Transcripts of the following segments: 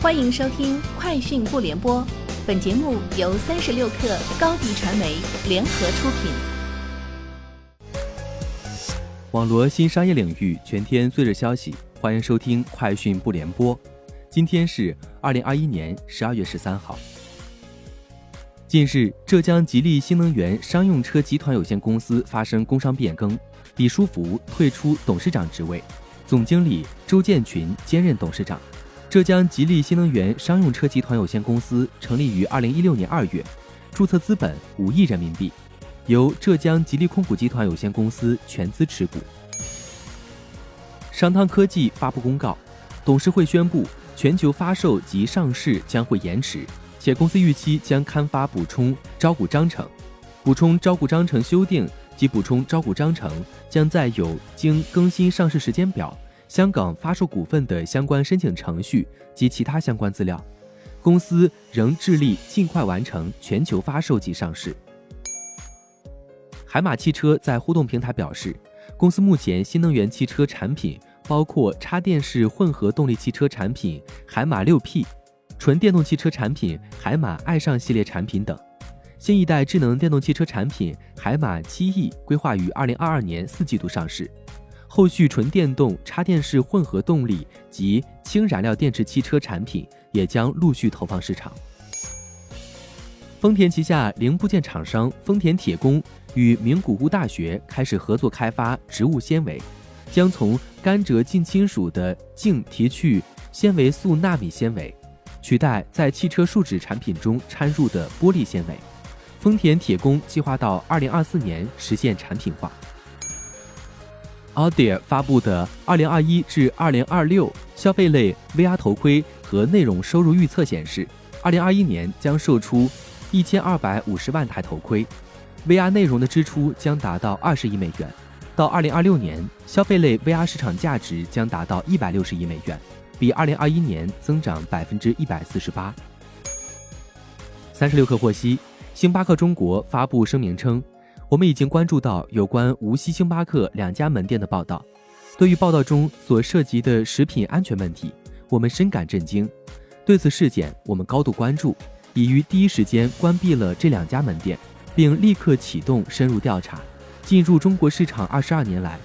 欢迎收听《快讯不联播》，本节目由三十六克高低传媒联合出品。网罗新商业领域全天最热消息，欢迎收听《快讯不联播》。今天是二零二一年十二月十三号。近日，浙江吉利新能源商用车集团有限公司发生工商变更，李书福退出董事长职位，总经理周建群兼任董事长。浙江吉利新能源商用车集团有限公司成立于二零一六年二月，注册资本五亿人民币，由浙江吉利控股集团有限公司全资持股。商汤科技发布公告，董事会宣布全球发售及上市将会延迟，且公司预期将刊发补充招股章程，补充招股章程修订及补充招股章程将在有经更新上市时间表。香港发售股份的相关申请程序及其他相关资料，公司仍致力尽快完成全球发售及上市。海马汽车在互动平台表示，公司目前新能源汽车产品包括插电式混合动力汽车产品海马六 P、纯电动汽车产品海马爱上系列产品等。新一代智能电动汽车产品海马七 E 规划于二零二二年四季度上市。后续纯电动、插电式混合动力及氢燃料电池汽车产品也将陆续投放市场。丰田旗下零部件厂商丰田铁工与名古屋大学开始合作开发植物纤维，将从甘蔗近亲属的茎提取纤维素纳米纤维，取代在汽车树脂产品中掺入的玻璃纤维。丰田铁工计划到二零二四年实现产品化。Audie 发布的2021至2026消费类 VR 头盔和内容收入预测显示，2021年将售出1250万台头盔，VR 内容的支出将达到20亿美元。到2026年，消费类 VR 市场价值将达到160亿美元，比2021年增长148%。三十六氪获悉，星巴克中国发布声明称。我们已经关注到有关无锡星巴克两家门店的报道，对于报道中所涉及的食品安全问题，我们深感震惊。对此事件，我们高度关注，已于第一时间关闭了这两家门店，并立刻启动深入调查。进入中国市场二十二年来，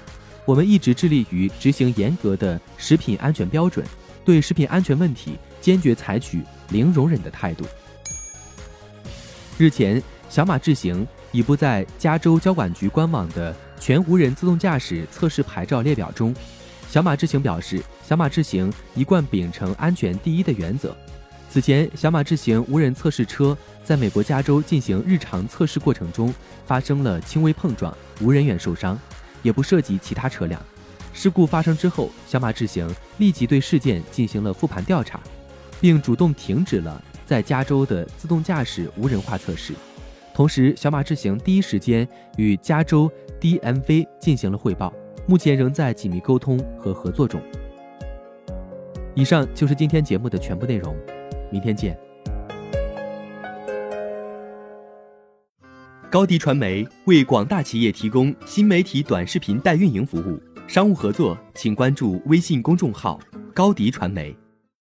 我们一直致力于执行严格的食品安全标准，对食品安全问题坚决采取零容忍的态度。日前，小马智行。已不在加州交管局官网的全无人自动驾驶测试牌照列表中。小马智行表示，小马智行一贯秉承安全第一的原则。此前，小马智行无人测试车在美国加州进行日常测试过程中发生了轻微碰撞，无人员受伤，也不涉及其他车辆。事故发生之后，小马智行立即对事件进行了复盘调查，并主动停止了在加州的自动驾驶无人化测试。同时，小马智行第一时间与加州 DMV 进行了汇报，目前仍在紧密沟通和合作中。以上就是今天节目的全部内容，明天见。高迪传媒为广大企业提供新媒体短视频代运营服务，商务合作请关注微信公众号高迪传媒。